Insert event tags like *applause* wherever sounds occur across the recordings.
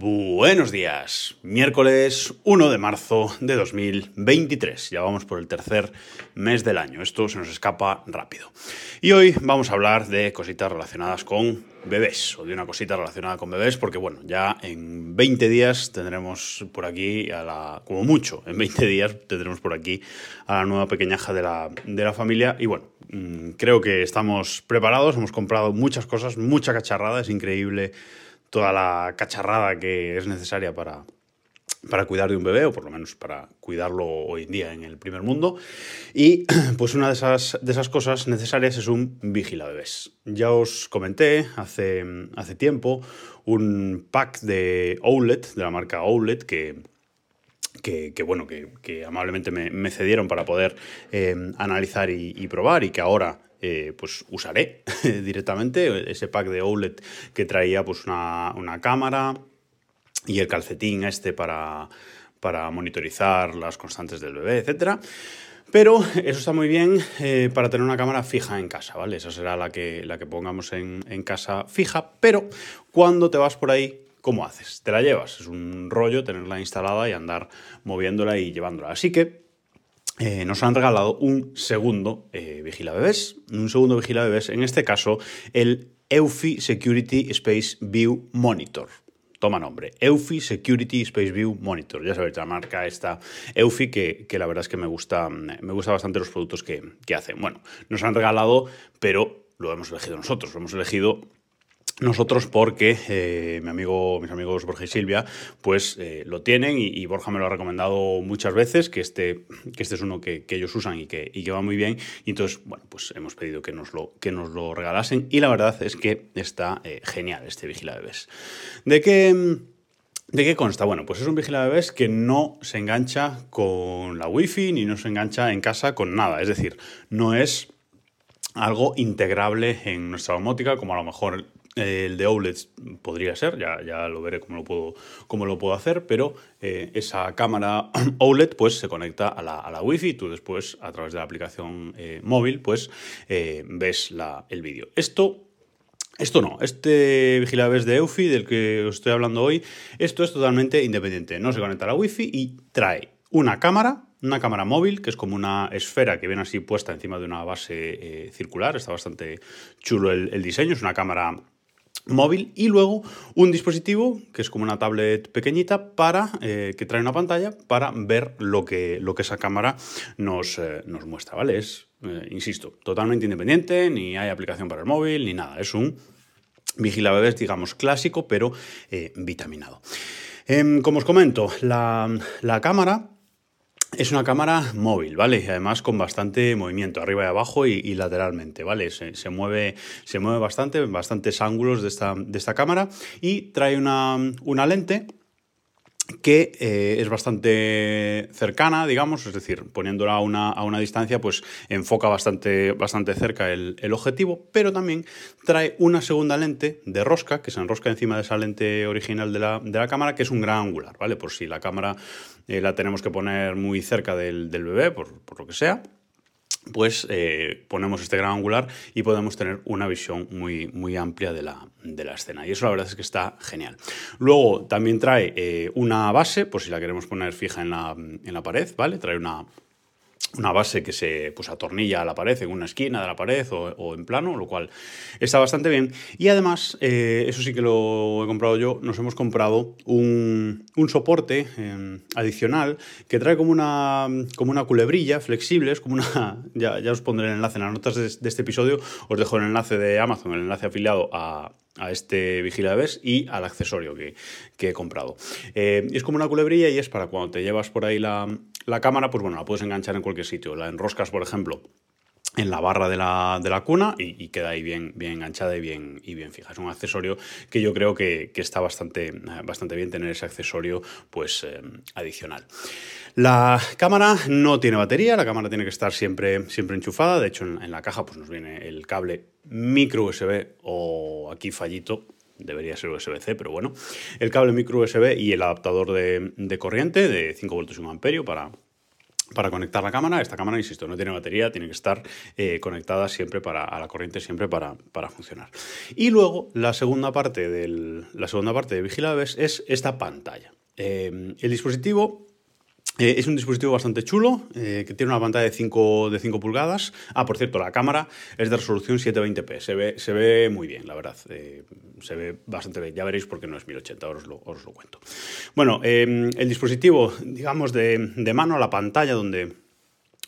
Buenos días, miércoles 1 de marzo de 2023. Ya vamos por el tercer mes del año. Esto se nos escapa rápido. Y hoy vamos a hablar de cositas relacionadas con bebés, o de una cosita relacionada con bebés, porque bueno, ya en 20 días tendremos por aquí, a la, como mucho, en 20 días tendremos por aquí a la nueva pequeñaja de la, de la familia. Y bueno, mm, creo que estamos preparados, hemos comprado muchas cosas, mucha cacharrada, es increíble toda la cacharrada que es necesaria para, para cuidar de un bebé, o por lo menos para cuidarlo hoy en día en el primer mundo. Y *clears throat* pues una de esas, de esas cosas necesarias es un bebés. Ya os comenté hace, hace tiempo un pack de Owlet, de la marca Owlet, que, que, bueno, que, amablemente me, cedieron para poder eh, analizar y, probar y que ahora eh, pues usaré *laughs* directamente ese pack de OLED que traía pues una, cámara y el calcetín este para, para monitorizar las constantes del bebé, etc. Pero eso está muy bien eh, para tener una cámara fija en casa, ¿vale? Esa será la que, la que pongamos en, en casa fija, pero cuando te vas por ahí ¿cómo haces? Te la llevas. Es un rollo tenerla instalada y andar moviéndola y llevándola. Así que eh, nos han regalado un segundo eh, Vigila Bebés, un segundo Vigila Bebés, en este caso el Eufy Security Space View Monitor. Toma nombre, Eufy Security Space View Monitor. Ya sabéis, la marca esta Eufy, que, la verdad es que me gusta, me gusta bastante los productos que, que hacen. Bueno, nos han regalado, pero lo hemos elegido nosotros, lo hemos elegido nosotros porque eh, mi amigo, mis amigos Borja y Silvia pues eh, lo tienen y, Borja me lo ha recomendado muchas veces que este, que este es uno que, ellos usan y que, y que, va muy bien y entonces bueno pues hemos pedido que nos lo, que nos lo regalasen y la verdad es que está eh, genial este Vigila Bebés. ¿De qué, ¿De qué consta? Bueno, pues es un Vigila Bebés que no se engancha con la wifi ni no se engancha en casa con nada, es decir, no es algo integrable en nuestra domótica, como a lo mejor el de OLED podría ser, ya, ya lo veré cómo lo puedo, cómo lo puedo hacer, pero eh, esa cámara *clears throat* OLED pues, se conecta a la, a la Wi-Fi y tú después, a través de la aplicación eh, móvil, pues eh, ves la, el vídeo. Esto esto no, este Vigilabes de Eufy del que os estoy hablando hoy, esto es totalmente independiente. No se conecta a la Wi-Fi y trae una cámara, una cámara móvil, que es como una esfera que viene así puesta encima de una base circular. Está bastante chulo el diseño, es una cámara móvil y luego un dispositivo que es como una tablet pequeñita para eh, que trae una pantalla para ver lo que, lo que esa cámara nos, eh, nos muestra, ¿vale? Es, eh, insisto, totalmente independiente, ni hay aplicación para el móvil, ni nada. Es un vigila bebés, digamos, clásico, pero vitaminado. Em, como os comento, la, la cámara es una cámara móvil, ¿vale? Y además con bastante movimiento, arriba y abajo y, lateralmente, ¿vale? Se, mueve, se mueve bastante, bastantes ángulos de esta, de esta cámara y trae una, una lente que eh, es bastante cercana, digamos, es decir, poniéndola a una, a una distancia, pues enfoca bastante, bastante cerca el, objetivo, pero también trae una segunda lente de rosca, que se enrosca encima de esa lente original de la, de la cámara, que es un gran angular, ¿vale? Por si la cámara eh, la tenemos que poner muy cerca del, del bebé, por, por lo que sea pues eh, ponemos este gran angular y podemos tener una visión muy, muy amplia de la, escena. Y eso la verdad es que está genial. Luego también trae eh, una base, por si la queremos poner fija en la, en la pared, ¿vale? Trae una, una base que se pues, atornilla a la pared en una esquina de la pared o, en plano, lo cual está bastante bien. Y además, eh, eso sí que lo he comprado yo, nos hemos comprado un, soporte em, adicional que trae como una, como una culebrilla flexible, es como una... *laughs* Ya, ya os pondré el enlace en las notas de, este episodio, os dejo el enlace de Amazon, el enlace afiliado a, este vigila bebés y al accesorio que, he comprado. Eh, es como una culebrilla y es para cuando te llevas por ahí la, la cámara, pues bueno, la puedes enganchar en cualquier sitio. La enroscas, por ejemplo, en la barra de la, de la cuna y, queda ahí bien, bien enganchada y bien, y bien fija. Es un accesorio que yo creo que, está bastante, bastante bien tener ese accesorio pues, eh, adicional. La cámara no tiene batería, la cámara tiene que estar siempre, siempre enchufada. De hecho, en, la caja pues, nos viene el cable micro USB o aquí fallito debería ser USB-C, pero bueno, el cable micro USB y el adaptador de, corriente de 5 voltios y 1 amperio para, para conectar la cámara. Esta cámara, insisto, no tiene batería, tiene que estar eh, conectada siempre para, a la corriente, siempre para, para, funcionar. Y luego, la segunda parte, del, la segunda parte de Vigilabes es esta pantalla. Eh, el dispositivo eh, es un dispositivo bastante chulo, eh, que tiene una pantalla de 5, de 5 pulgadas. Ah, por cierto, la cámara es de resolución 720p. Se ve, se ve muy bien, la verdad. se ve bastante bien. Ya veréis por qué no es 1080, os lo, os lo cuento. Bueno, el dispositivo, digamos, de, de mano, la pantalla donde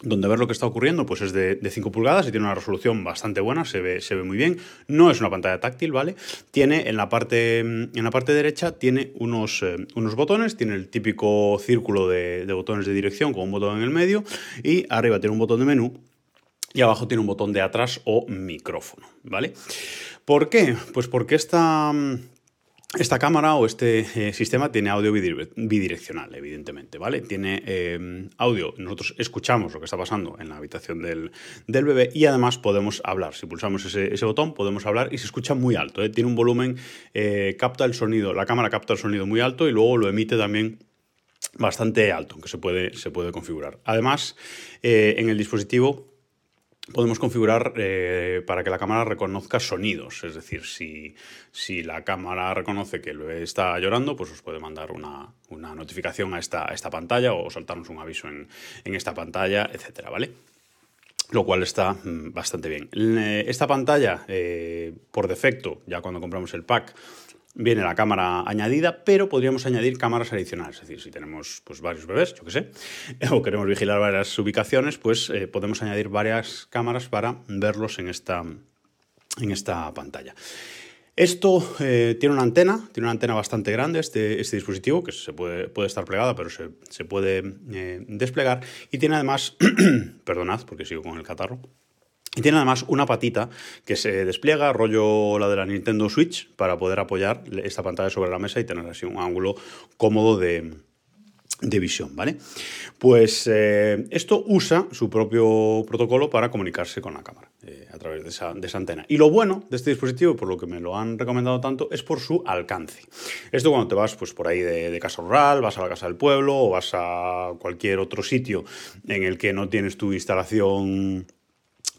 donde ver lo que está ocurriendo pues es de, 5 pulgadas y tiene una resolución bastante buena, se ve, se ve muy bien. No es una pantalla táctil, ¿vale? Tiene en la parte, en la parte derecha tiene unos, eh, unos botones, tiene el típico círculo de, de botones de dirección con un botón en el medio y arriba tiene un botón de menú y abajo tiene un botón de atrás o micrófono, ¿vale? ¿Por qué? Pues porque esta esta cámara o este eh, sistema tiene audio bidireccional, evidentemente, ¿vale? Tiene eh, audio, nosotros escuchamos lo que está pasando en la habitación del, bebé y además podemos hablar. Si pulsamos ese, botón podemos hablar y se escucha muy alto, ¿eh? tiene un volumen, capta el sonido, la cámara capta el sonido muy alto y luego lo emite también bastante alto, aunque se puede, se puede configurar. Además, en el dispositivo podemos configurar eh, para que la cámara reconozca sonidos. Es decir, si, si, la cámara reconoce que el está llorando, pues os puede mandar una, notificación a esta, esta, pantalla o saltarnos un aviso en, esta pantalla, etcétera, ¿vale? Lo cual está mm, bastante bien. Esta pantalla, eh, por defecto, ya cuando compramos el pack, viene la cámara añadida, pero podríamos añadir cámaras adicionales. Es decir, si tenemos pues, varios bebés, yo qué sé, *laughs* o queremos vigilar varias ubicaciones, pues eh, podemos añadir varias cámaras para verlos en esta, en esta pantalla. Esto eh, tiene una antena, tiene una antena bastante grande, este, este dispositivo, que se puede, puede estar plegada, pero se, se puede eh, desplegar. Y tiene además, *clears throat* perdonad porque sigo con el catarro, y tiene además una patita que se despliega, rollo la de la Nintendo Switch, para poder apoyar esta pantalla sobre la mesa y tener así un ángulo cómodo de, visión, ¿vale? Pues eh, esto usa su propio protocolo para comunicarse con la cámara eh, a través de esa, antena. Y lo bueno de este dispositivo, por lo que me lo han recomendado tanto, es por su alcance. Esto cuando te vas pues, por ahí de, de casa rural, vas a la casa del pueblo o vas a cualquier otro sitio en el que no tienes tu instalación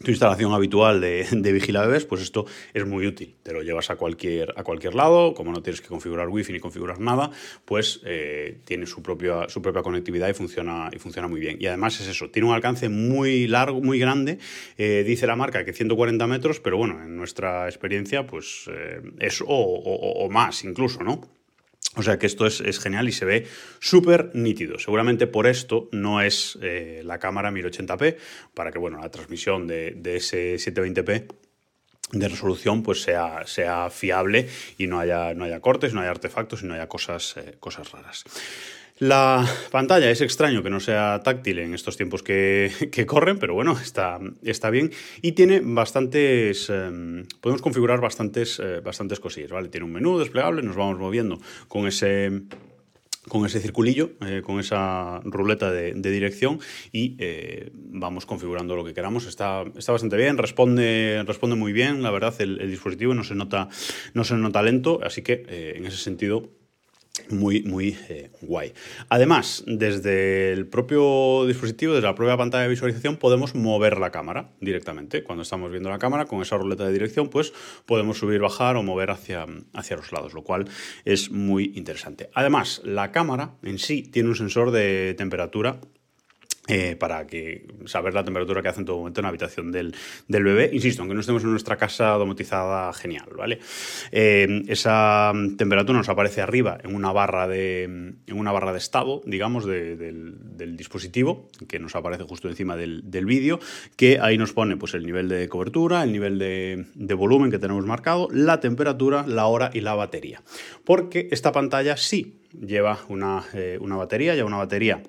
tu instalación habitual de, de pues esto es muy útil. Te lo llevas a cualquier, a cualquier lado, como no tienes que configurar wifi ni configurar nada, pues eh, tiene su propia, su propia conectividad y funciona, y funciona muy bien. Y además es eso, tiene un alcance muy largo, muy grande. Eh, dice la marca que 140 metros, pero bueno, en nuestra experiencia, pues eh, es o más incluso, ¿no? O sea que esto es, genial y se ve súper nítido. Seguramente por esto no es eh, la cámara 1080p, para que bueno, la transmisión de, ese 720p de resolución pues sea, sea fiable y no haya, no haya cortes, no haya artefactos y no haya cosas, eh, cosas raras. La pantalla es extraño que no sea táctil en estos tiempos *laughs* que, corren, pero bueno, está, está, bien. Y tiene bastantes. Em, podemos configurar bastantes, eh, bastantes cosillas, ¿vale? Tiene un menú desplegable, nos vamos moviendo con ese con ese circulillo, eh, con esa ruleta de, dirección y eh, vamos configurando lo que queramos. Está, está bastante bien, responde, responde muy bien, la verdad, el, dispositivo no se, nota, no se nota lento, así que en ese sentido muy, muy eh, guay. Además, desde el propio dispositivo, desde la propia pantalla de visualización, podemos mover la cámara directamente. Cuando estamos viendo la cámara, con esa ruleta de dirección, pues podemos subir, bajar o mover hacia, hacia los lados, lo cual es muy interesante. Además, la cámara en sí tiene un sensor de temperatura eh, para que saber la temperatura que hace en todo momento en la habitación del, bebé. Insisto, aunque no estemos en nuestra casa domotizada genial, ¿vale? Eh, esa temperatura nos aparece arriba en una barra de, en una barra de estado, digamos, del, dispositivo, que nos aparece justo encima del, vídeo, que ahí nos pone pues, el nivel de cobertura, el nivel de, volumen que tenemos marcado, la temperatura, la hora y la batería. Porque esta pantalla sí lleva una, eh, una batería, lleva una batería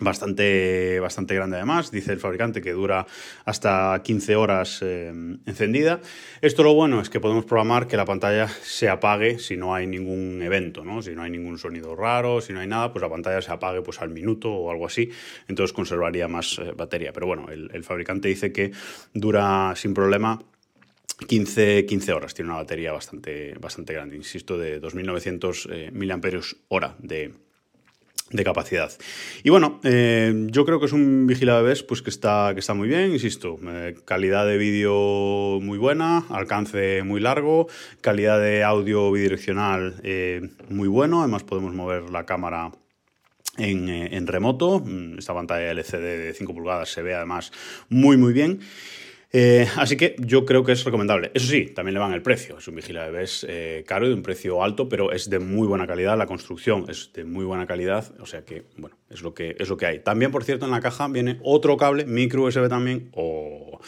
bastante, bastante grande además. Dice el fabricante que dura hasta 15 horas eh, encendida. Esto lo bueno es que podemos programar que la pantalla se apague si no hay ningún evento, ¿no? Si no hay ningún sonido raro, si no hay nada, pues la pantalla se apague pues, al minuto o algo así. Entonces conservaría más eh, batería. Pero bueno, el, fabricante dice que dura sin problema 15, 15, horas, tiene una batería bastante, bastante grande, insisto, de 2.900 eh, hora de, de capacidad. Y bueno, eh, yo creo que es un vigila bebés pues que está, que está muy bien, insisto, eh, calidad de vídeo muy buena, alcance muy largo, calidad de audio bidireccional eh, muy bueno, además podemos mover la cámara en, en, remoto, mm, esta pantalla LCD de 5 pulgadas se ve además muy muy bien. Eh, así que yo creo que es recomendable. Eso sí, también le van el precio. Es un vigila bebés eh, caro y de un precio alto, pero es de muy buena calidad. La construcción es de muy buena calidad. O sea que, bueno, es lo que, es lo que hay. También, por cierto, en la caja viene otro cable, micro USB también, o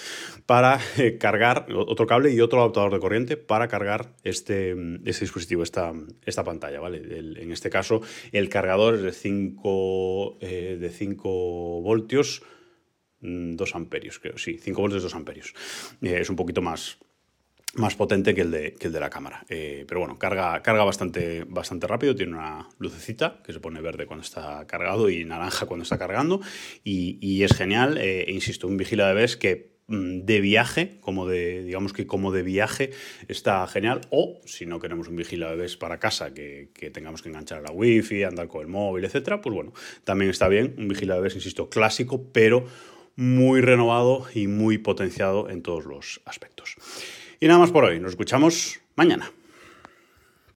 para eh, cargar, otro cable y otro adaptador de corriente para cargar este, este dispositivo, esta, esta pantalla, ¿vale? en este caso, el cargador es de 5 de 5 voltios 2 mm, amperios, creo, sí, 5 voltios, 2 amperios. Eh, es un poquito más, más potente que el de, que el de la cámara. Eh, pero bueno, carga, carga bastante, bastante rápido, tiene una lucecita que se pone verde cuando está cargado y naranja cuando está cargando. Y, y es genial, eh, e insisto, un vigila de bebés que mm, de viaje, como de, digamos que como de viaje está genial, o si no queremos un vigila bebés para casa que, que, tengamos que enganchar a la wifi, andar con el móvil, etcétera, pues bueno, también está bien, un vigila bebés, insisto, clásico, pero muy renovado y muy potenciado en todos los aspectos. Y nada más por hoy, nos escuchamos mañana.